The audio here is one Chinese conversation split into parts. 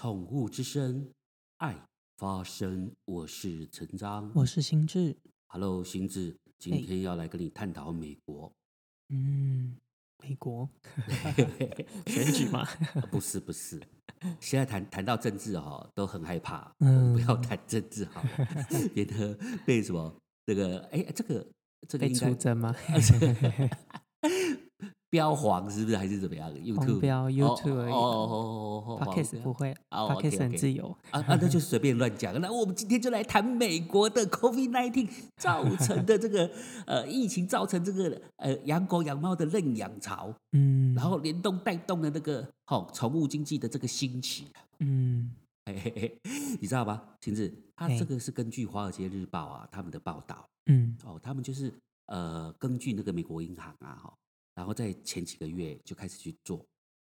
宠物之声，爱发声。我是陈章我是心智。，Hello，心智，今天要来跟你探讨美国。嗯，美国 选举嘛，啊不是不是，现在谈谈到政治哈、都很害怕，嗯不要谈政治好了，免得被什么这个哎这个这个被应该出征吗？标黄是不是？还是怎么样？YouTube？标哦 YouTube 而已。哦哦哦不会哦，Podcast 很自由。啊啊，那就随便乱讲。那我们今天就来谈美国的 COVID-19 造成的这个呃疫情造成这个呃养狗养猫的认养潮，嗯，然后联动带动了那个好宠物经济的这个兴起。嗯。嘿嘿嘿，你知道吗？晴子，他嘿。这个是根据《华尔街日报》啊他们的报道。嗯。哦，他们就是呃根据那个美国银行啊哈，然后在前几个月就开始去做。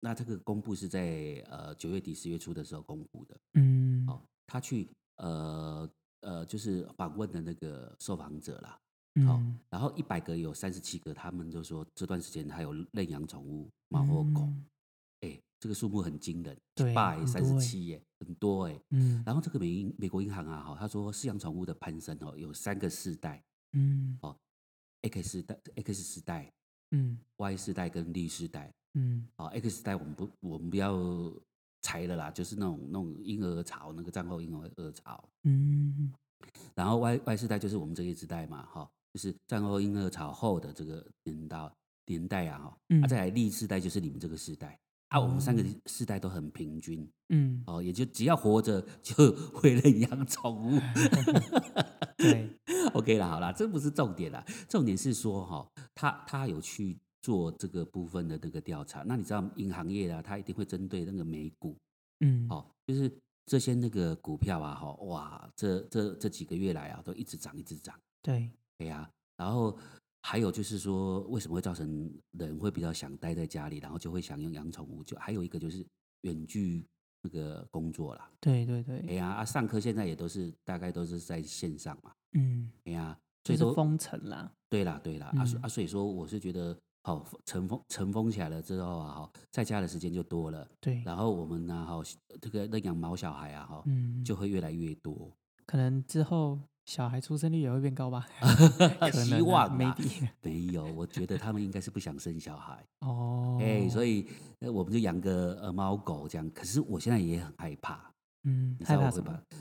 那这个公布是在呃九月底十月初的时候公布的。嗯。哦，他去呃呃，就是访问的那个受访者啦，好、嗯，然后一百个有三十七个，他们就说这段时间还有认养宠物猫或狗，嗯。哎、这个数目很惊人，对百三十七耶，很多哎。嗯。然后这个美银美国银行啊，哈，他说饲养宠物的攀升哦，有三个世代嗯，X 代、X 世代、嗯 Y 世代跟 Z 世代。嗯好，X 世代我们不我们不要裁了啦，就是那种那种婴儿潮，那个战后婴儿潮。嗯然后 Y Y 世代就是我们这一世代嘛，哈，就是战后婴儿潮后的这个年代年代啊，哈，嗯啊，再来 Z 世代就是你们这个世代啊，我们三个哦世代都很平均，嗯，哦，也就只要活着就 会认养宠物 对，，OK 啦，好啦，这不是重点啦，重点是说哈，他他有去做这个部分的那个调查，那你知道银行业啊，他一定会针对那个美股，嗯。哦，就是这些那个股票啊，哈，哇，这这这几个月来啊，都一直涨，一直涨。对，对呀、然后还有就是说，为什么会造成人会比较想待在家里，然后就会想用养宠物？就还有一个就是远距那个工作啦。对对对哎，呀，啊，上课现在也都是大概都是在线上嘛。嗯，哎呀，所以说就是封城啦。对啦对啦，啊啊，所以说我是觉得，好尘封尘封起来了之后啊，哈，在家的时间就多了，对，然后我们呢，哈，这个那养毛小孩啊，哈，嗯，就会越来越多。可能之后小孩出生率也会变高吧？可希望啊，maybe 没有，我觉得他们应该是不想生小孩。哦，哎、所以我们就养个呃猫狗这样。可是我现在也很害怕，嗯，你知害怕什么道我会把？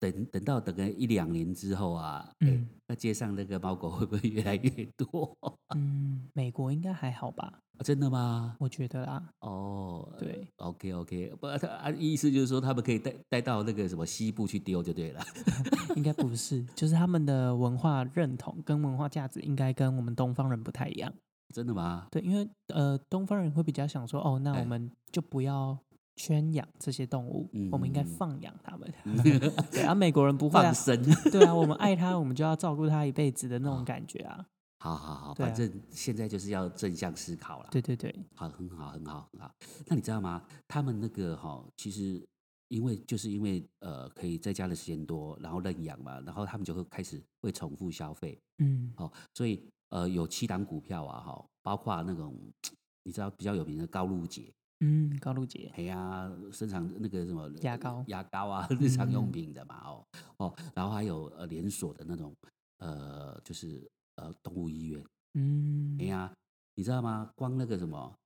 等等到等个一两年之后啊，哎、嗯那街上那个猫狗会不会越来越多？嗯，美国应该还好吧？啊真的吗？我觉得啦，哦，对，OK OK，不，他啊意思就是说他们可以带带到那个什么西部去丢就对了。应该不是，就是他们的文化认同跟文化价值应该跟我们东方人不太一样。真的吗？对，因为呃，东方人会比较想说，哦，那哎我们就不要圈养这些动物，我们应该嗯放养它们。对啊，美国人不会啊放，生。对啊，我们爱它，我们就要照顾它一辈子的那种感觉啊。好好好，反正现在就是要正向思考了。对对对，好，很好，很好，很好。那你知道吗？他们那个哈、其实因为就是因为呃，可以在家的时间多，然后认养嘛，然后他们就会开始会重复消费，嗯。哦，所以呃，有七档股票啊，哈、包括那种你知道比较有名的高露洁，嗯，高露洁，哎呀，生产那个什么牙膏。牙膏啊，日常用嗯品的嘛，哦哦，然后还有呃连锁的那种呃，就是呃动物医院。嗯哎，呀，你知道吗？光那个什么，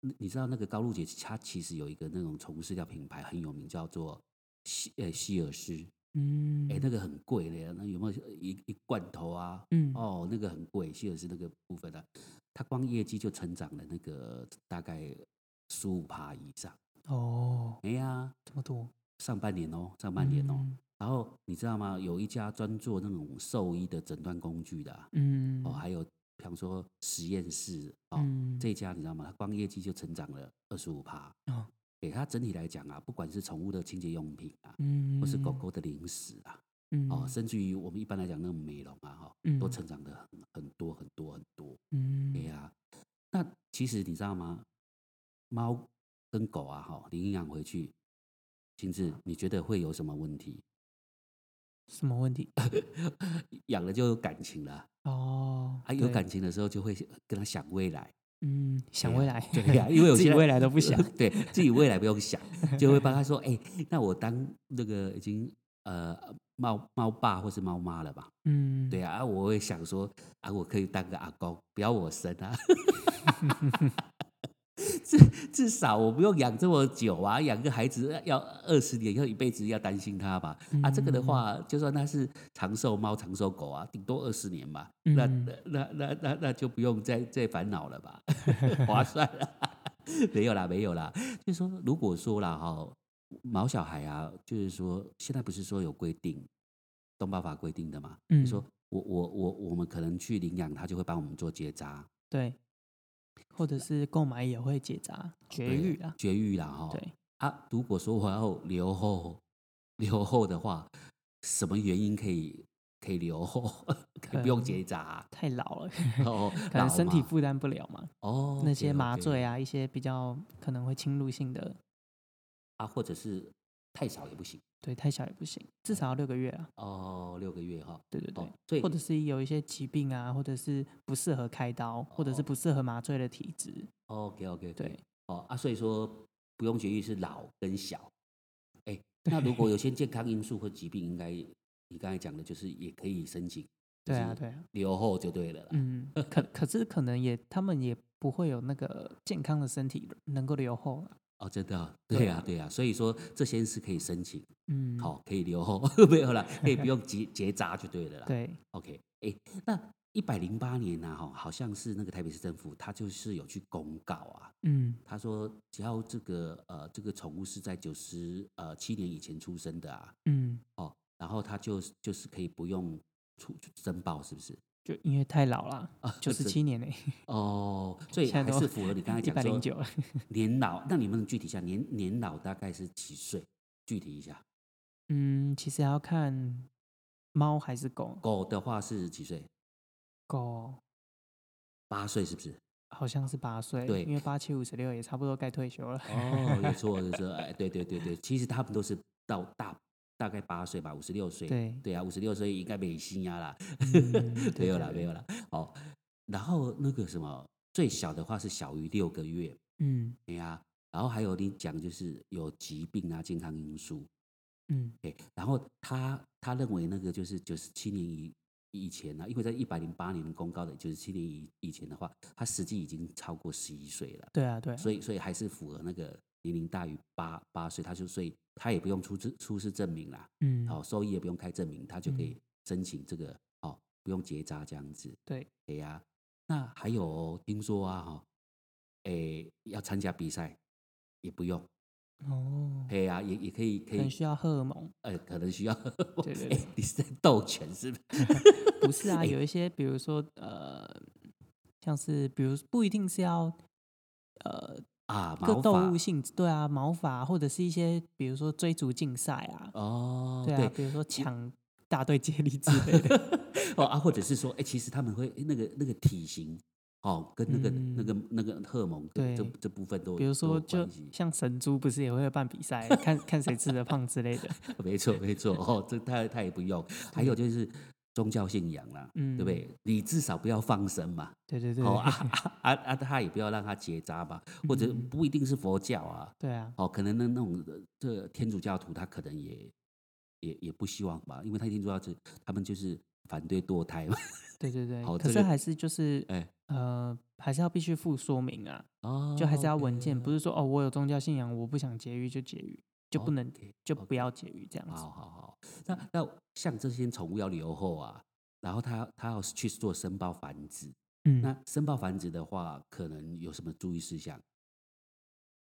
你你知道那个高露洁，她其实有一个那种宠物饲料品牌很有名，叫做希呃希尔斯。嗯，哎、那个很贵的，那有没有一一罐头啊？嗯，哦，那个很贵，希尔斯那个部分啊，它光业绩就成长了那个大概十五趴以上。哦，哎呀，这么多，上半年哦，上半年哦。嗯然后你知道吗？有一家专做那种兽医的诊断工具的、啊，嗯，哦，还有比方说实验室哦，嗯，这一家你知道吗？它光业绩就成长了二十五趴。哦，给它整体来讲啊，不管是宠物的清洁用品啊，嗯，或是狗，狗的零食啊，嗯，哦，甚至于我们一般来讲那种美容啊，哈、嗯都成长的很很多很多很多。嗯，对呀、那其实你知道吗？猫跟狗啊，哈，你领养回去，亲自你觉得会有什么问题？什么问题？养了就有感情了，哦，啊，有感情的时候就会跟他想未来。嗯，想未来，对 呀、因为我现在未来都不想。对自己未来不用想，就会帮他说，哎、那我当那个已经呃猫猫爸或是猫妈了吧？嗯，对啊，啊我会想说啊，我可以当个阿公，不要我生啊。至至少我不用养这么久啊，养个孩子要二十年，要一辈子要担心他吧？啊，这个的话，就算他是长寿猫、长寿狗啊，顶多二十年吧，那嗯。那那那那那就不用再再烦恼了吧，划算了。没有啦，没有啦，就是说，如果说啦哈，毛小孩啊，就是说，现在不是说有规定，动保法规定的嘛，嗯。就说我我我我们可能去领养，他就会帮我们做结扎、对，或者是购买也会结扎绝育啊。绝育啦哈。对，啊，如果说我要留后留后的话，什么原因可以可以留后，可以不用嗯结扎、太老了，哦，可能身体负担不了嘛。哦，那些麻醉啊，一些比较可能会侵入性的，啊，或者是太少也不行对，太小也不行，至少要六个月啊。哦，六个月哈。对对对哦，，所以或者是有一些疾病啊，或者是不适合开刀，或者是哦不适合麻醉的体质。OK OK 对，哦啊，所以说不用绝育是老跟小。哎，那如果有些健康因素或疾病，应该你刚才讲的，就是也可以申请，就是对啊，对啊，留后就对了啦。嗯，可可是可能也他们也不会有那个健康的身体能够留后了。哦，真的哦，对。啊对呀对呀，所以说这些是可以申请，嗯，好，可以留后，没有啦，可以不用结结扎就对了啦。对，OK，哎，那一百零八年呢，哈，好像是那个台北市政府，他就是有去公告啊，嗯。他说只要这个呃这个宠物是在九十呃七年以前出生的啊，嗯，哦，然后他就就是可以不用出申报，是不是？就因为太老了，啊，九十七年呢，哦，所以 现在都还是符合你刚才讲说百零九。年老。那你们具体一下，年年老大概是几岁？具体一下，嗯，其实要看猫还是狗，狗的话是几岁？狗八岁是不是？好像是八岁，对因为八七五十六也差不多该退休了。哦，有错，有错，哎，对对对对，其实他们都是到大大概八岁吧，五十六岁。对，对啊，五十六岁应该没心呀 啦，嗯没有啦，对没有啦。哦，然后那个什么，最小的话是小于六个月，嗯对呀、然后还有你讲就是有疾病啊、健康因素，嗯对，然后他他认为那个就是九十七年以以前呢、因为在一百零八年公告的九十七年以以前的话，他实际已经超过十一岁了，对啊对啊，所以所以还是符合那个年龄大于八八岁，他就所以他也不用出示出示证明啦，嗯。好、收益也不用开证明，他就可以嗯。申请这个哦，不用结扎这样子，对，哎呀、那还有哦听说啊哈、诶要参加比赛也不用，哦，对呀、也也可以可以可能需要荷尔蒙，呃，可能需要。对对哎你是在。斗犬是不是？不是啊，有一些比如说呃，像是比如不一定是要呃啊，各动物性质，对啊，毛发或者是一些比如说追逐竞赛啊，哦，对啊，比如说抢大队接力之类的，哦啊，或者是说，哎，其实他们会诶那个那个体型哦，跟那个、那嗯个那个荷尔蒙跟这对这部分都比如说就像神猪不是也会办比赛，看看谁吃的胖之类的，没错没错哦，这他他也不用。还有就是宗教信仰啦，嗯，对不？对？你至少不要放生嘛，对对对，哦啊啊啊啊，他也不要让他结扎吧，或者嗯不一定是佛教啊，对啊，哦，可能那那种呃这天主教徒他可能也也也不希望吧，因为他天主教徒他们就是反对堕胎嘛。对对对，可是还是就是哎。呃，还是要必须附说明啊，哦，就还是要文件，不是是说哦，我有宗教信仰，我不想节育就节育，就不能 OK，就不要节育这样子。好好好。那那像这些宠物要留后啊，然后他他要去做申报繁殖，嗯，那申报繁殖的话，可能有什么注意事项？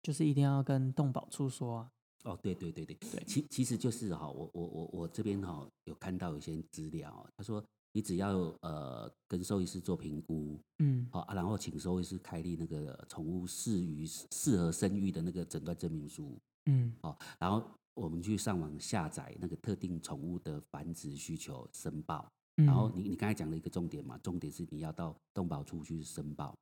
就是一定要跟动保处说啊。哦，对对对对，对其其实就是哈、我我我我这边哈、有看到有些资料哦，他说你只要呃跟兽医师做评估，嗯好、啊，然后请兽医师开立那个宠物适于适合生育的那个诊断证明书，嗯。好、然后我们去上网下载那个特定宠物的繁殖需求申报，嗯，然后你你刚才讲了一个重点嘛，重点是你要到动保处去申报，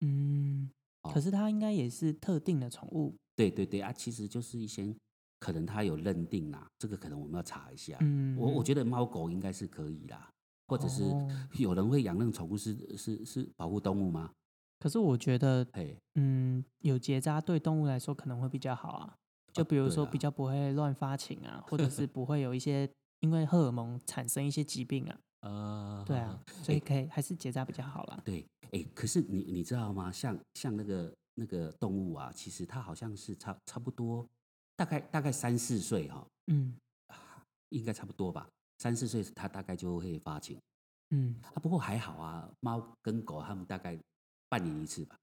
嗯，哦可是它应该也是特定的宠物。对对对啊，其实就是一些可能它有认定啦，这个可能我们要查一下，嗯，我我觉得猫狗应该是可以啦，或者是哦。有人会养那种宠物是是是保护动物吗？可是我觉得，嘿，嗯，有结扎对动物来说可能会比较好啊。就比如说，比较不会乱发情啊，或者是不会有一些因为荷尔蒙产生一些疾病啊。呃，对啊，所以可以还是结扎比较好啦。对，哎，可是你你知道吗？像像那个那个动物啊，其实它好像是差差不多，大概大概三四岁哈、嗯应该差不多吧。三四岁它大概就会发情嗯啊。不过还好啊，猫跟狗它们大概半年一次吧，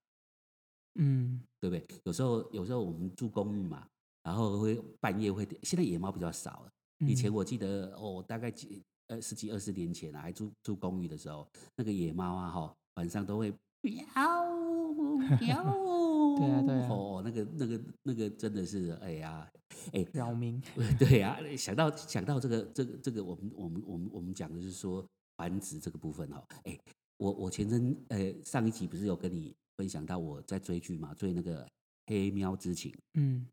嗯对不对？有时候有时候我们住公寓嘛，然后会半夜会，现在野猫比较少了。以前嗯我记得哦，大概几呃十几二十年前啊，还住住公寓的时候，那个野猫啊哈，晚上都会喵喵，对啊对啊哦，那个那个那个真的是哎呀，哎，扰民。对啊、想到想到这个这个这个，我们我们我们我们讲的是说繁殖这个部分哈，哎，我我前阵呃上一集不是有跟你分享到我在追剧嘛，追那个《黑喵之情》。嗯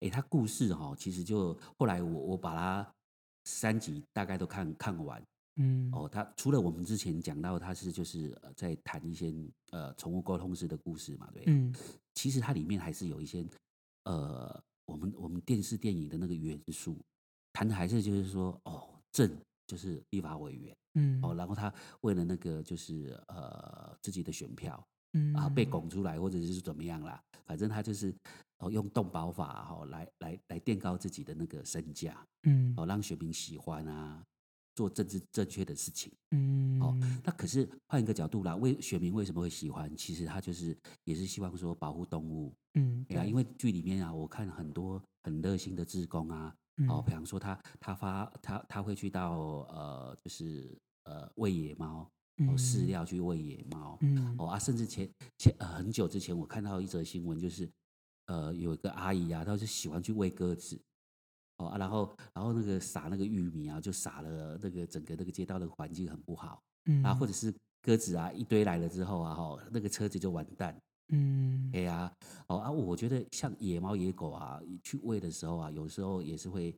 哎，他故事哈、其实就后来我我把它三集大概都看看完。嗯。哦。他除了我们之前讲到他是就是呃在谈一些呃宠物沟通师的故事嘛，对，嗯。其实它里面还是有一些呃我们我们电视电影的那个元素，谈的还是就是说哦正就是立法委员。嗯。哦，然后他为了那个就是呃自己的选票嗯啊被拱出来或者是怎么样啦，反正他就是哦用动保法哈、来来来垫高自己的那个身价嗯。哦，让选民喜欢啊，做政治正确的事情。嗯。哦。那可是换一个角度啦，为选民为什么会喜欢？其实他就是也是希望说保护动物，嗯对。啊，因为剧里面啊，我看很多很热心的志工啊，哦，比方说他他发他他会去到呃就是呃喂野猫，哦饲。料去喂野猫，嗯。哦啊，甚至前前呃很久之前我看到一则新闻，就是呃有一个阿姨啊，她就喜欢去喂鸽子，哦啊，然后然后那个撒那个玉米啊，就撒了那个整个那个街道的环境很不好，嗯啊，或者是鸽子啊一堆来了之后啊，哈，那个车子就完蛋，嗯。哎呀，哦啊，我觉得像野猫野狗啊，去喂的时候啊，有时候也是会，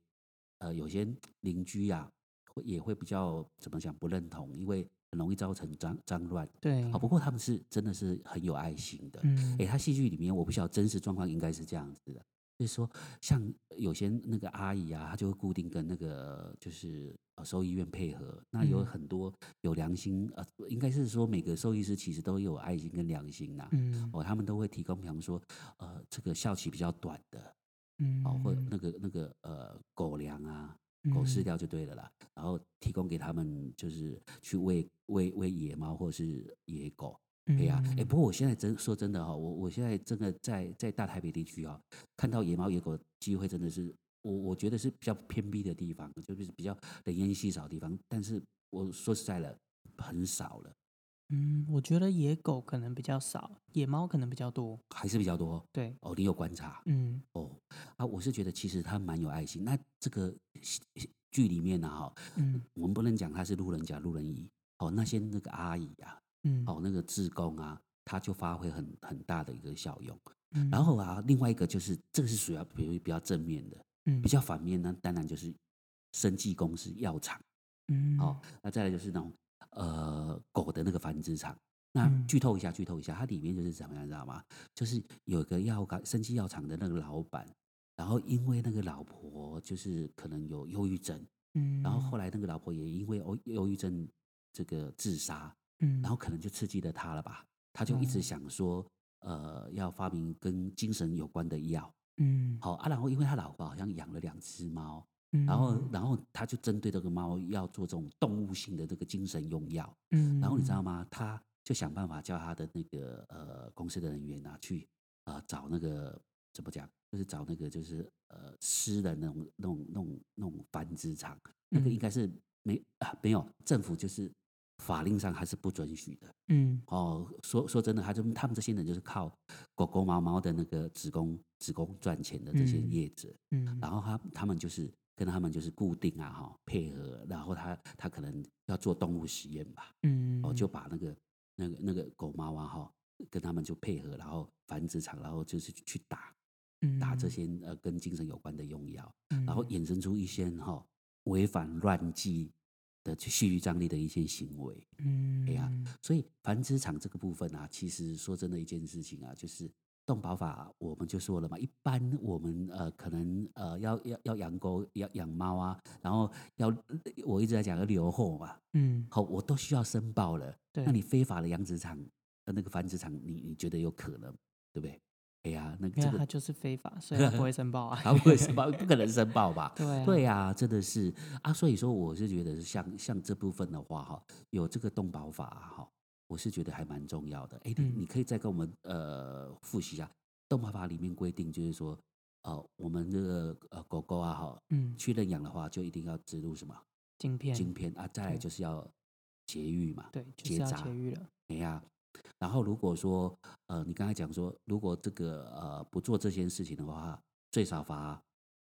呃，有些邻居呀、会也会比较怎么讲不认同，因为很容易造成脏脏乱。对。啊，不过他们是真的是很有爱心的。嗯。哎，他戏剧里面我不晓得真实状况应该是这样子的，就是说像有些那个阿姨啊，她就会固定跟那个就是呃兽医院配合，那有嗯。很多有良心呃，应该是说每个兽医师其实都有爱心跟良心呐、嗯。哦，他们都会提供，比方说，呃，这个效期比较短的，嗯哦，或者那个那个呃狗粮啊，狗饲料就对了啦，然后提供给他们，就是去喂喂喂野猫或者是野狗。哎呀，哎，不过我现在真说真的哈、我我现在真的在在大台北地区啊，看到野猫野狗机会真的是，我我觉得是比较偏僻的地方，就是比较人烟稀少的地方，但是我说实在的，很少了，嗯，我觉得野狗可能比较少，野猫可能比较多。还是比较多对，哦。你有观察？嗯哦，啊，我是觉得其实他蛮有爱心。那这个剧里面呢、哈，嗯我们不能讲他是路人甲、路人乙，哦，那些那个阿姨啊，嗯，哦，那个志工啊，他就发挥很很大的一个效用。嗯，然后啊，另外一个就是这个是属于比如比较正面的，嗯比较反面呢，当然就是生技公司药厂。嗯哦，那再来就是那种呃狗的那个繁殖场。那嗯剧透一下，剧透一下，它里面就是怎么样，知道吗？就是有个药厂生技药厂的那个老板，然后因为那个老婆就是可能有忧郁症，嗯，然后后来那个老婆也因为忧忧郁症这个自杀，嗯，然后可能就刺激了他了吧？他就一直哦想说，呃，要发明跟精神有关的药。嗯好啊，然后因为他老婆好像养了两只猫，嗯，然后然后他就针对这个猫要做这种动物性的这个精神用药。嗯，然后你知道吗？他就想办法叫他的那个呃公司的人员啊去呃找那个怎么讲，就是找那个就是呃私人那种那种那种那种繁殖场，那个嗯。应该是没啊没有政府就是法令上还是不准许的嗯。哦。说说真的，他就他们这些人就是靠狗狗猫猫的那个子宫子宫赚钱的这些嗯业者，嗯，然后他他们就是跟他们就是固定啊哈配合，然后他他可能要做动物实验吧。嗯哦，就把那个那个那个狗猫啊哈，跟他们就配合，然后繁殖场，然后就是去打打这嗯些呃跟精神有关的用药，嗯然后衍生出一些哈违反乱纪的去蓄意张力的一些行为。嗯，哎呀所以繁殖场这个部分啊，其实说真的一件事情啊，就是动保法我们就说了嘛，一般我们呃可能呃要要要养狗要养猫啊，然后要我一直在讲要留后嘛，嗯，好，我都需要申报了。对，那你非法的养殖场呃那个繁殖场，你你觉得有可能对不对？哎呀，那这个他就是非法，所以它不会申报啊。他不会申报，不可能申报吧？对啊，对呀、真的是啊，所以说我是觉得像像这部分的话哈，有这个动保法哈，我是觉得还蛮重要的。哎，你嗯你可以再跟我们呃复习一下，动保法里面规定就是说，呃，我们这个呃狗狗啊哈，嗯，去认养的话就一定要植入什么晶片，晶片啊，再来就是要节育嘛，对，就是要结扎节育了。哎呀。然后如果说呃，你刚才讲说，如果这个呃不做这件事情的话，最少罚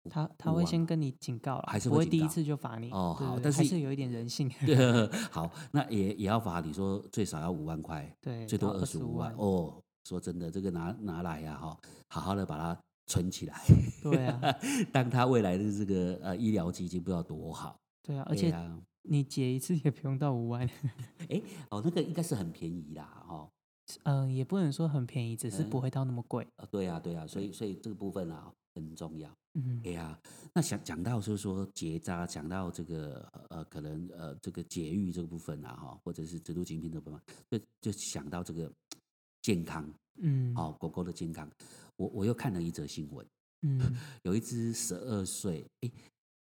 他他会先跟你警告了，还是不会第一次就罚你。哦好但是还是有一点人性。对，好，那也也要罚你说最少要五万块，对，最多二十五万万。哦。说真的，这个拿拿来呀、哈，好好的把它存起来，对啊，当他未来的这个呃医疗基金不知道多好。对啊，而哎且呀你结一次也不用到五万，哦，那个应该是很便宜啦，哦，嗯，也不能说很便宜，只是嗯不会到那么贵。呃对呀、对呀、所以所以这个部分啊很重要。嗯哎呀，那想讲到就是说结扎，讲到这个呃可能呃这个节育这个部分啊哈，或者是植入晶片这部分，就就想到这个健康。嗯，哦，狗狗的健康，我我又看了一则新闻，嗯，有一只十二岁，哎，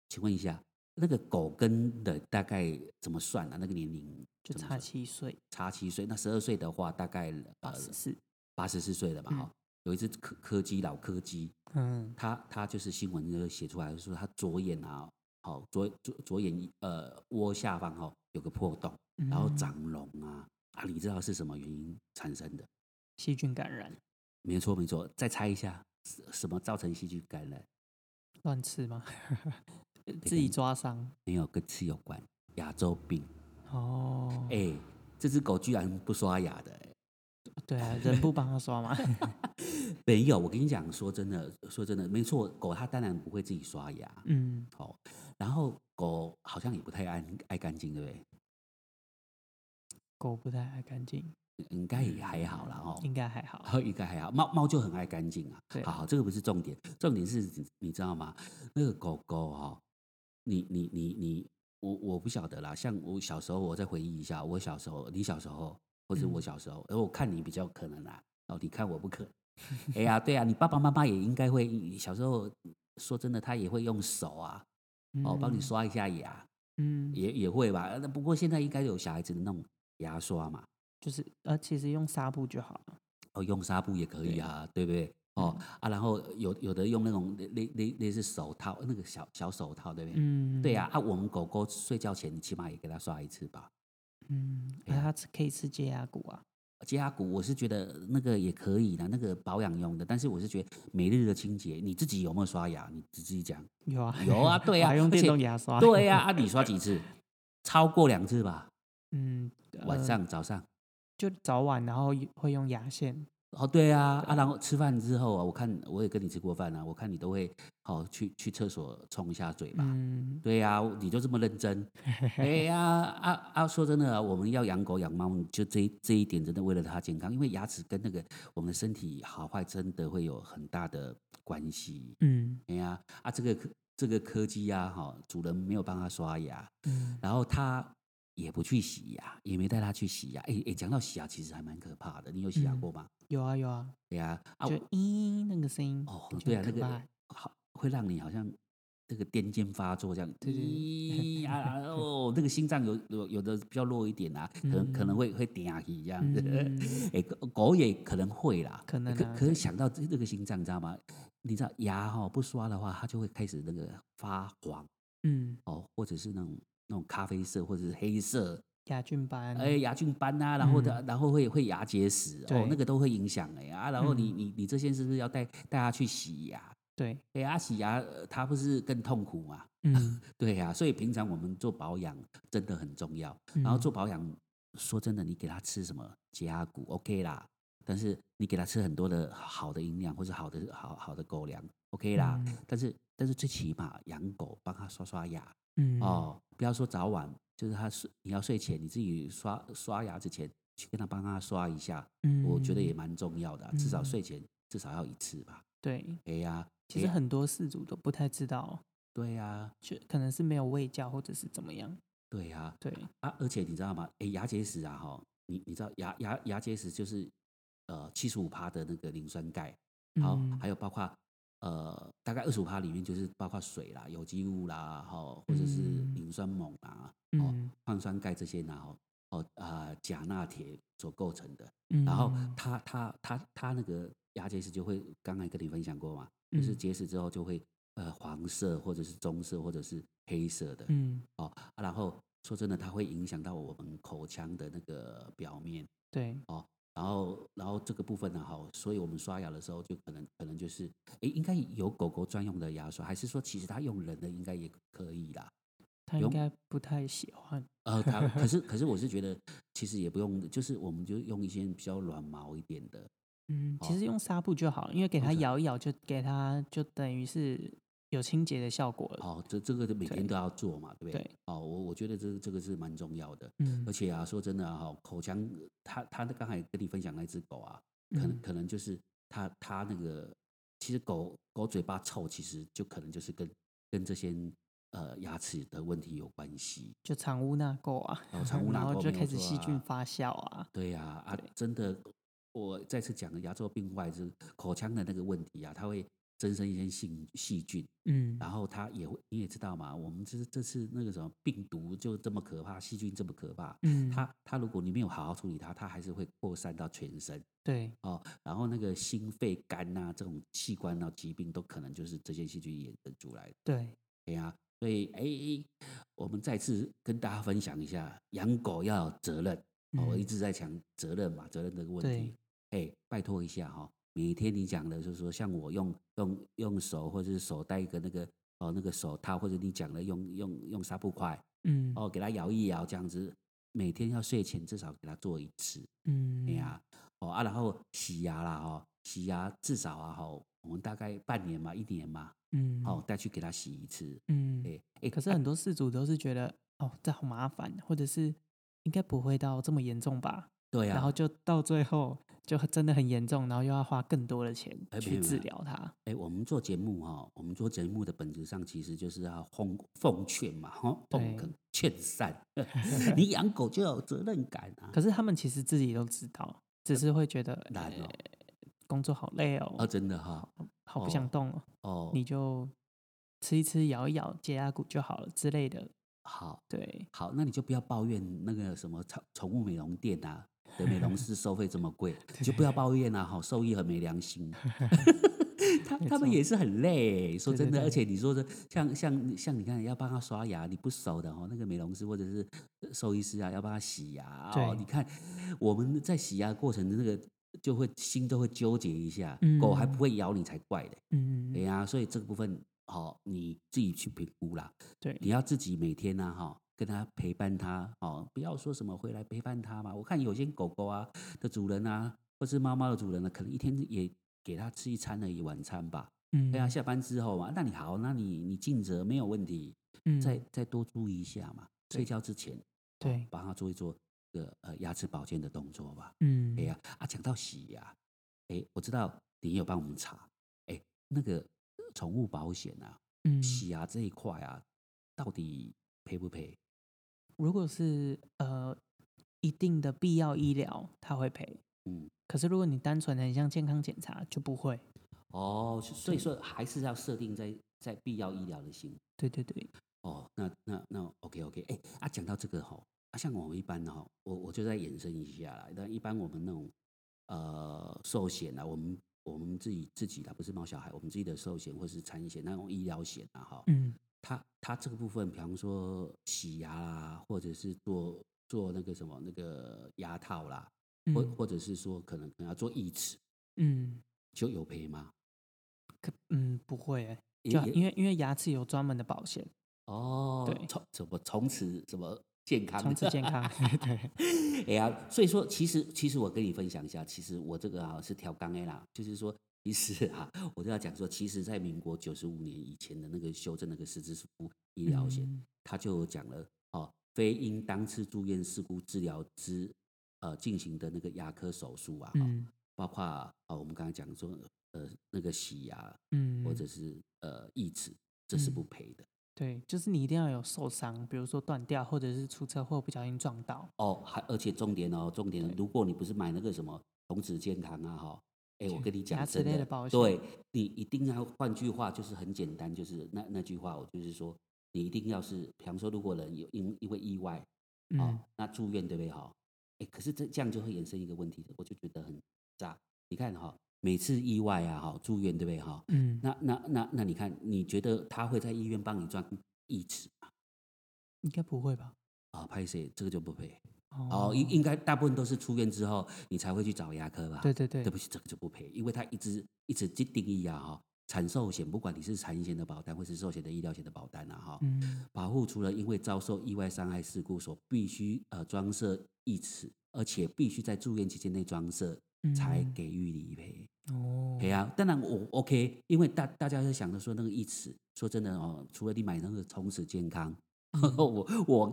请问一下，那个狗跟的大概怎么算啊？那个年龄就差七岁，差七岁，那十二岁的话，大概呃八十四。八十四岁了吧？嗯哈、有一只柯柯基老柯基，嗯它它就是新闻就写出来说，它左眼啊，好、左左左眼呃窝下方哦、有个破洞，然后嗯长脓啊啊，你知道是什么原因产生的？细菌感染，没错没错，再猜一下，什什么造成细菌感染？乱吃吗？自己抓伤。没有跟吃有关，牙周病。哦，哎、这只狗居然不刷牙的、哎对啊，人不帮他刷吗？没有，我跟你讲，说真的，说真的，没错，狗它当然不会自己刷牙，嗯，好、然后狗好像也不太爱爱干净，对不对？狗不太爱干净，应该也还好啦，哦。应该还好。好，应该还好。猫猫就很爱干净啊。对好，这个不是重点，重点是你知道吗？那个狗狗哈、你你你你，我我不晓得啦。像我小时候，我再回忆一下，我小时候，你小时候，或者我嗯小时候，而我看你比较可能啊。哦，你看我不可能。哎呀，对啊，你爸爸妈妈也应该会，小时候说真的，他也会用手啊，哦，帮你嗯。刷一下牙，嗯，也也会吧。那不过现在应该有小孩子的那种牙刷嘛。就是呃，其实用纱布就好了。哦，用纱布也可以啊，对不对？哦、嗯啊，然后有有的用那种类类类类似手套，那个小小手套，对不对？嗯，对呀、啊，我们狗狗睡觉前，你起码也给它刷一次吧。嗯，它吃可以吃洁牙骨啊。洁牙骨，我是觉得那个也可以的，那个保养用的。但是我是觉得每日的清洁，你自己有没有刷牙？你自己讲。有啊，有啊 对啊还用电动牙刷。对呀、啊，你刷几次？超过两次吧？嗯，晚呃上、早上。就早晚，然后会用牙线。哦，对啊，啊，然后吃饭之后啊，我看我也跟你吃过饭啊，我看你都会好、去去厕所冲一下嘴吧。嗯，对呀、你就这么认真。哎呀，啊啊，说真的啊，我们要养狗养猫，就这一这一点真的为了它健康，因为牙齿跟那个我们的身体好坏真的会有很大的关系。嗯哎呀，啊，这个柯这个柯基呀，哈，主人没有帮它刷牙，嗯，然后它也不去洗牙，也没带他去洗牙。哎哎，讲到洗牙，其实还蛮可怕的。你有洗牙嗯过吗？有啊有啊，对啊，啊，就咦那个声音，哦，对啊，那个好会让你好像这个癫痫发作这样，对对对咦啊哦，那个心脏有有有的比较弱一点啊，可能可能嗯会会嗲起这样子。嗯哎、狗狗也可能会啦，可能啊可可是想到这这个心脏，你知道吗？你知道牙哈、不刷的话，它就会开始那个发黄嗯，哦，或者是那种那种咖啡色或者是黑色，牙菌斑，哎，牙菌斑啊，然后的、然后会会牙结石哦，那个都会影响哎啊，然后你嗯。你你这些是不是要带带他去洗牙？对，哎呀，洗牙呃它不是更痛苦吗？嗯，对呀、所以平常我们做保养真的很重要。然后嗯。做保养，说真的，你给他吃什么洁牙骨 OK 啦，但是你给他吃很多的好的营养或者好的好好的狗粮 OK 啦，嗯。但是但是最起码养狗帮他刷刷牙嗯，哦，不要说早晚就是他睡你要睡前你自己刷刷牙之前去跟他帮他刷一下，嗯，我觉得也蛮重要的啊、至少嗯睡前至少要一次吧。对。哎呀，其实很多事主都不太知道，对呀，就可能是没有喂教或者是怎么样。对呀，对，啊，而且你知道吗？哎，牙结石啊，哈，你你知道牙牙牙结石就是呃七十五趴的那个磷酸钙，好，嗯还有包括呃大概二十五趴里面就是包括水啦、有机物啦，哈，或者是嗯。磷酸锰啊、嗯。矿酸钙这些呢，哦哦啊钾钠铁所构成的。嗯，然后它它它它那个牙结石就会，刚才跟你分享过嘛，就是嗯结石之后就会呃黄色或者是棕色或者是黑色的，嗯，哦，啊然后说真的，它会影响到我们口腔的那个表面，对，然后然后这个部分呢，哈，所以我们刷牙的时候就可能可能就是，诶，应该有狗狗专用的牙刷，还是说其实它用人的应该也可以啦？它应用该不太喜欢。呃，它可是 可是我是觉得其实也不用，就是我们就用一些比较软毛一点的，嗯，其哦实用纱布就好，因为给它哦这摇一摇，就给它就等于是有清洁的效果了。哦，这这个就每天都要做嘛，对不对？对，哦，我我觉得这这个是蛮重要的，嗯而且啊，说真的啊，哈，口腔它它刚才跟你分享那只狗啊，可能嗯可能就是它它那个，其实狗狗嘴巴臭，其实就可能就是跟跟这些呃牙齿的问题有关系。就藏污纳垢啊，哦藏污 纳然后垢没有就开始细菌发酵啊。对呀啊对真的，我再次讲牙周病坏是口腔的那个问题啊，它会增生一些细细菌，嗯，然后它也会你也知道嘛，我们这这次那个什么病毒就这么可怕，细菌这么可怕，嗯，它它如果你没有好好处理它，它还是会扩散到全身。对，哦，然后那个心肺肝呐、这种器官啊疾病都可能就是这些细菌衍生出来的。对，哎呀、所以哎，我们再次跟大家分享一下，养狗要有责任。哦，我一嗯直在讲责任嘛，责任这个问对题。哎，拜托一下哈、每天你讲的就是说，像我用用用手或者是手戴一个那个哦那个手套，或者你讲的用用用纱布块嗯，哦给它摇一摇这样子，每天要睡前至少给它做一次。嗯，哎呀，哦啊，然后洗牙啦，哈、洗牙至少啊，哈、我们大概半年嘛，一年嘛，嗯，好、再去给它洗一次。嗯，哎哎，可是很多事主都是觉得，哦，这好麻烦，或者是应该不会到这么严重吧？对呀、然后就到最后就真的很严重，然后又要花更多的钱去治疗它。哎，我们做节目哈、我们做节目的本质上其实就是要奉奉劝嘛，哈、奉对恳劝善。你养狗就要有责任感啊。可是他们其实自己都知道，只是会觉得难哦呃工作好累哦，哦，真的哈、好不想动哦，哦，你就吃一吃、咬一咬、解压骨就好了之类的。好对，好，那你就不要抱怨那个什么宠宠物美容店啊的美容师收费这么贵，你就不要抱怨啊，哈，兽医很没良心。他没他们也是很累，说真的，而且你说的像像像你看要帮他刷牙，你不熟的哦，那个美容师或者是呃兽医师啊，要帮他洗牙哦，你看我们在洗牙过程的那个就会心都会纠结一下，狗还不嗯会咬你才怪的，嗯，对呀、所以这个部分好、你自己去评估啦，对，你要自己每天呢、哈，跟他陪伴他，哦，不要说什么回来陪伴他嘛。我看有些狗狗啊的主人啊，或是猫猫的主人呢，可能一天也给它吃一餐而已，晚餐吧。嗯，对啊，下班之后嘛，那你好，那你你尽责没有问题，嗯，再再多注意一下嘛。睡对觉之前，哦对帮他做一做这个呃牙齿保健的动作吧。嗯，哎呀啊，讲到洗牙，哎，我知道你有帮我们查，哎，那个宠物保险啊，嗯，洗牙这一块啊，到底赔不赔？如果是呃一定的必要医疗，他会赔。嗯，可是如果你单纯的很像健康检查，就不会。哦，所以说还是要设定在在必要医疗的型。对对对，哦，那那那 OK OK，哎啊，讲到这个哈、啊，像我们一般哈、我我就再延伸一下啦。那一般我们那种呃寿险啊，我们我们自己自己的不是猫小孩，我们自己的寿险或是产险那种医疗险啊哈、嗯它它这个部分，比方说洗牙啦，或者是做做那个什么那个牙套啦，或嗯或者是说可能可能要做义齿，嗯，就有赔吗？可嗯不会就因为因为牙齿有专门的保险，哦，对从什么从此什么健康，从此健康。对，哎呀，所以说其实其实我跟你分享一下，其实我这个啊是调刚 A 啦，就是说其实啊，我就要讲说，其实在民国九十五年以前的那个修正那个实支实付医疗险，嗯它就有讲了哦，非因当次住院事故治疗之呃进行的那个牙科手术啊，嗯包括哦我们刚才讲说呃那个洗牙嗯，或者是呃义齿，这是嗯不赔的。对，就是你一定要有受伤，比如说断掉，或者是出车祸不小心撞到。哦，还而且重点哦，重点，如果你不是买那个什么童子健康啊，哈，哎，我跟你讲真的，对你一定要，换句话就是很简单，就是那那句话，我就是说，你一定要是，比方说，如果人有因因为意外，哦嗯，那住院对不对哈？哎，可是这这样就会衍生一个问题，我就觉得很炸。你看哈，每次意外啊，哈，住院对不对哈？嗯，那那那那你看，你觉得他会在医院帮你装义齿吗？应该不会吧？啊，拍谁这个就不赔。哦哦，应应该大部分都是出院之后你才会去找牙科吧？对对对。对不起，这个就不赔，因为它一直一直定定义啊哈，产寿险不管你是产险的保单或是寿险的医疗险的保单啊哈，嗯。保护除了因为遭受意外伤害事故所必须呃装设义齿，而且必须在住院期间内装设才嗯。给予理赔。哦，赔啊，当然我 OK，因为大大家在想着说那个义齿，说真的哦，除了你买那个从此健康，嗯 我我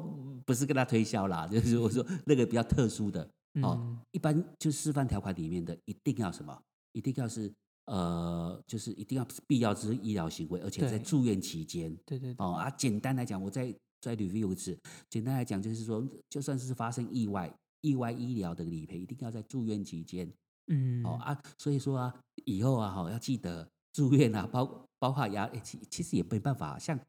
不是跟他推销啦，就是我说那个比较特殊的哦，嗯。一般就示范条款里面的一定要什么，一定要是呃，就是一定要是必要之医疗行为，而且在住院期间对对对，哦啊，简单来讲，我再再 review 一次，简单来讲就是说，就算是发生意外，意外医疗的理赔一定要在住院期间。嗯。哦啊，所以说啊，以后啊，哈，要记得住院啊，包包括牙，诶其其实也没办法，像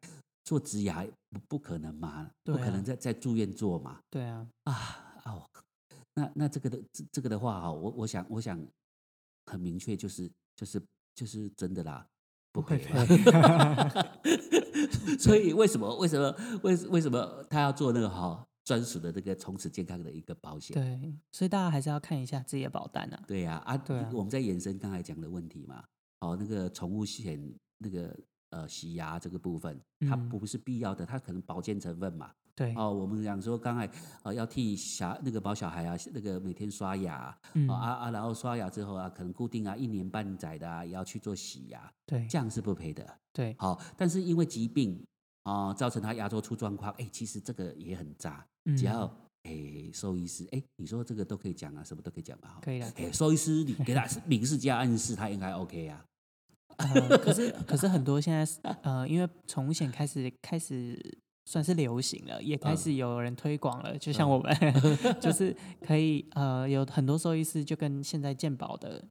做植牙不不可能嘛，不可能在在住院做嘛，对啊，啊哦，那那这个的这这个的话哈，我我想我想很明确，就是就是就是真的啦，不会。所以为什么为什么为为什么他要做那个哈专属的这个从此健康的一个保险？对，所以大家还是要看一下自己的保单啊。对呀、啊，对啊我们在延伸刚才讲的问题嘛，哦，那个宠物险那个呃洗牙这个部分，它嗯不是必要的，它可能保健成分嘛。对，哦，我们讲说刚才呃要替小那个毛小孩啊，那个每天刷牙，嗯哦、啊啊，然后刷牙之后啊，可能固定啊一年半载的啊，也要去做洗牙，对这样是不赔的。对，好、但是因为疾病啊、造成他牙周出状况，哎，其实这个也很渣，嗯只要哎兽医师，哎，你说这个都可以讲啊，什么都可以讲吧？哈可以了。可以哎，兽医师你给他明示加暗示，他应该 OK 啊。呃，可是可是很多现在呃，因为宠物险开始开始算是流行了，也开嗯始有人推广了。就像我们 就是可以呃，有很多兽医师就跟现在健保的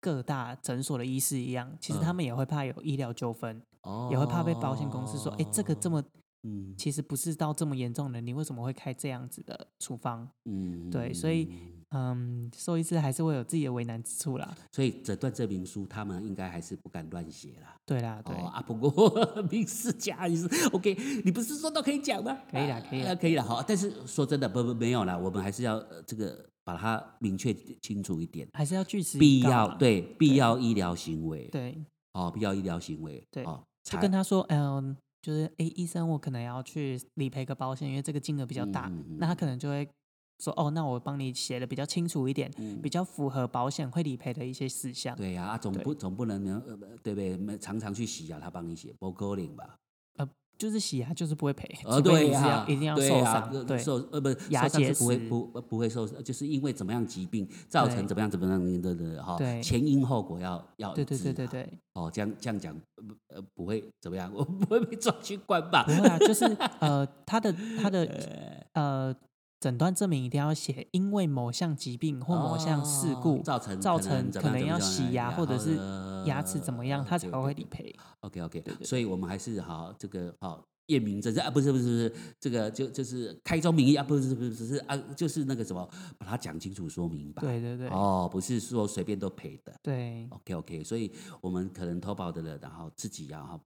各大诊所的医师一样，其实他嗯们也会怕有医疗纠纷，哦也会怕被保险公司说，哎，这个这么嗯其实不是到这么严重的，你为什么会开这样子的处方？嗯对所以嗯，兽医师还是会有自己的为难之处啦。所以诊断证明书他们应该还是不敢乱写啦。对啦，对，哦啊，不过明示加暗示，OK，你不是说都可以讲吗？可以啦可以啦啊可以啦。好，但是说真的，不不没有啦，我们还是要呃这个把它明确清楚一点。还是要据实必要对必要医疗行为，对。哦，必要医疗行为，对哦，就跟他说，嗯，就是哎，医生，我可能要去理赔个保险，因为这个金额比较大，嗯嗯那他可能就会说，哦，那我帮你写的比较清楚一点，嗯比较符合保险会理赔的一些事项。对呀、啊，总不总不能呃对不对？常常去洗牙，他帮你写，不可能吧？就是洗牙就是不会赔，呃，对呀、要一定要受伤，呃对受呃不牙结受伤是不会不呃不会受伤，就是因为怎么样疾病造成怎么样怎么样的的哈，对前因后果要要对对对对对，哦，这样这样讲呃不呃不会怎么样，我不会被抓去关吧不？会啊，就是呃，他的他的 呃诊断证明一定要写，因为某项疾病或某项事哦故造成造成可能要洗牙，或者是牙齿怎么样，呃他才会理赔。OK OK，对对所以我们还是好这个好验明正啊，不是不是不是这个就就是开宗明义啊，不是不是不是啊，就是那个什么，把它讲清楚说明白。对对对哦，不是说随便都赔的。对 OK OK，所以我们可能投保的人，然后自己啊哈，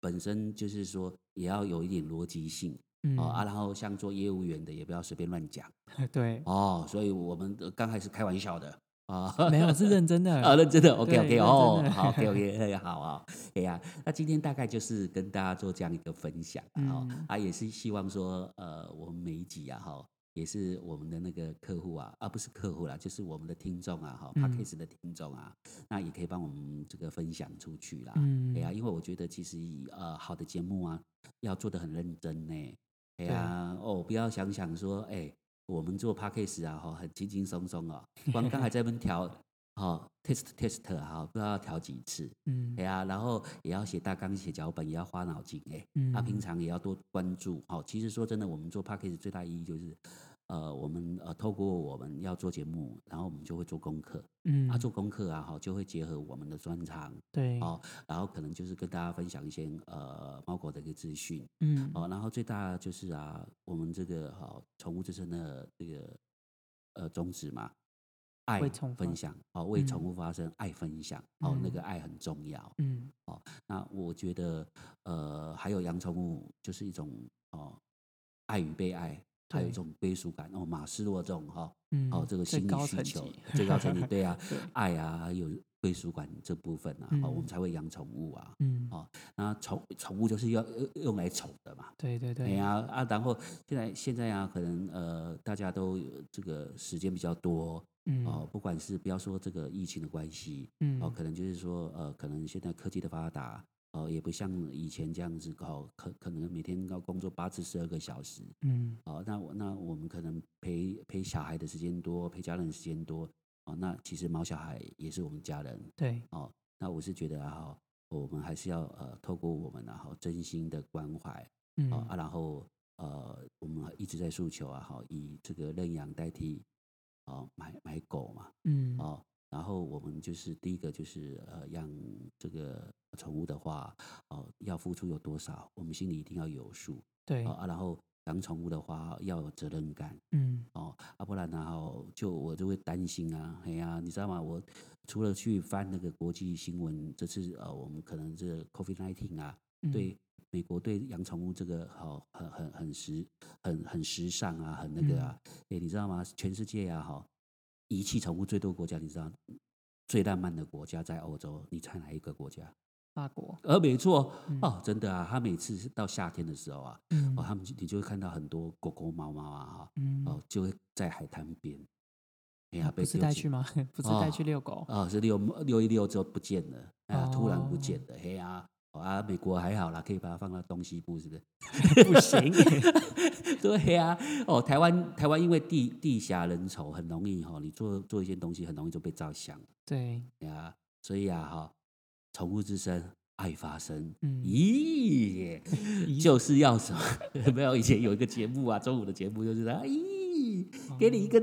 本身就是说也要有一点逻辑性、嗯哦啊，然后像做业务员的也不要随便乱讲 对，哦，所以我们呃刚开始开玩笑的啊。没有是认真的 啊，认真的，OK OK，哦好，OK OK，好啊，哎呀，那今天大概就是跟大家做这样一个分享啊，啊，也是希望说，呃，我们每一集啊，哈，也是我们的那个客户啊，啊，不是客户啦，就是我们的听众啊，哈 p 嗯 a c k a s e 的听众啊，那也可以帮我们这个分享出去啦，嗯哎呀，因为我觉得其实呃，好的节目啊，要做的很认真呢。哎呀，哦，不要想想说，哎，我们做 p a c k a g e 啊，哈，很轻轻松松哦，光刚才在那边调，哈，test test 哈，不知道要调几次，嗯，哎呀，然后也要写大纲、写脚本，也要花脑筋，哎，嗯，他平常也要多关注，好，其实说真的，我们做 p a c k a g e 最大意义就是。呃，我们呃透过我们要做节目，然后我们就会做功课，嗯，啊做功课啊，哈，就会结合我们的专长，对，哦，然后可能就是跟大家分享一些呃猫狗的一个资讯，嗯，哦，然后最大就是啊，我们这个哈宠物之声的这个呃宗旨嘛，爱分享，哦，为宠物发声，爱分享，哦，那个爱很重要，嗯，哦，那我觉得呃还有养宠物就是一种哦爱与被爱。还有一种归属感哦，马斯洛这种哈，哦，这个心理需求最高层级，对啊，爱啊，还有归属感这部分啊，哦，我们才会养宠物啊，嗯，哦，那宠宠物就是要用来宠的嘛，对对对，哎呀啊，然后现在现在啊，可能呃，大家都这个时间比较多，嗯，哦，不管是不要说这个疫情的关系，嗯，哦，可能就是说呃，可能现在科技的发达。哦，也不像以前这样子哦，可可能每天要工作八至十二个小时，嗯，哦，那我那我们可能陪陪小孩的时间多，陪家人的时间多，哦，那其实毛小孩也是我们家人，对，哦，那我是觉得啊，我们还是要呃，透过我们然后真心的关怀，嗯啊，然后呃，我们一直在诉求啊，好，以这个认养代替，哦，买买狗嘛，嗯，哦。然后我们就是第一个就是呃养这个宠物的话，哦要付出有多少，我们心里一定要有数。对啊，然后养宠物的话要有责任感。嗯，哦，啊不然然后就我就会担心啊，哎呀，你知道吗？我除了去翻那个国际新闻，这次呃我们可能这 COVID nineteen 啊，对美国对养宠物这个好很很很时很很时尚啊，很那个啊，哎你知道吗？全世界啊哈。遗弃宠物最多国家，你知道最浪漫的国家在欧洲，你猜哪一个国家？法国。呃，没错哦，真的啊，他每次到夏天的时候啊，嗯，哦，他们你就会看到很多狗狗、猫猫啊，哈，嗯，哦，就会在海滩边，哎呀，不是带去吗？不是带去遛狗？哦，是遛遛一遛之后不见了，啊，突然不见了，嘿呀。啊，美国还好啦，可以把它放到东西部，是不是？不行。对呀，哦，台湾台湾因为地地狭人稠，很容易哈，你做做一件东西，很容易就被照相。对呀，所以啊哈，宠物之声爱发声，嗯，咦，就是要什么？没有以前有一个节目啊，中午的节目就是啊，咦，给你一个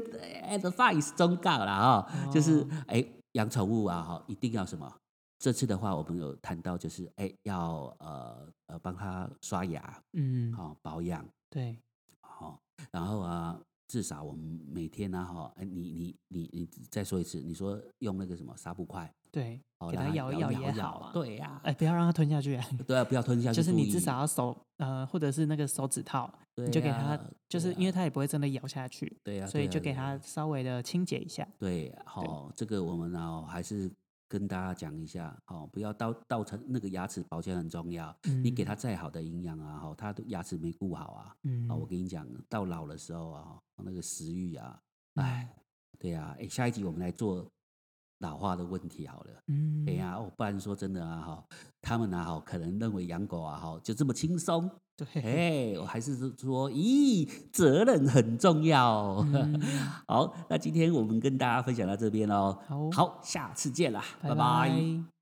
advice 忠告啦哈，就是哎，养宠物啊哈，一定要什么？这次的话，我们有谈到，就是哎，要呃呃帮他刷牙，嗯，好保养，对，好，然后啊，至少我们每天呢，哈，哎，你你你你再说一次，你说用那个什么纱布块，对，给他咬一咬也好啊，对呀，哎，不要让他吞下去，对啊，不要吞下 去，就是你至少要手呃，或者是那个手指套，你就给他，就是因为他也不会真的咬下去，对呀，所以就给他稍微的清洁一下，对，好，这个我们呢还是。跟大家讲一下，哦，不要到到成那个牙齿保健很重要。你给他再好的营养啊，好，他的牙齿没顾好啊，啊，我跟你讲，到老的时候啊，那个食欲啊，哎，对呀，哎，下一集我们来做老化的问题好了。嗯，哎呀，不然说真的啊，哈，他们啊，哈，可能认为养狗啊，哈，就这么轻松。对，哎，我还是说，咦，责任很重要。好，那今天我们跟大家分享到这边喽。好，好，下次见啦，拜拜。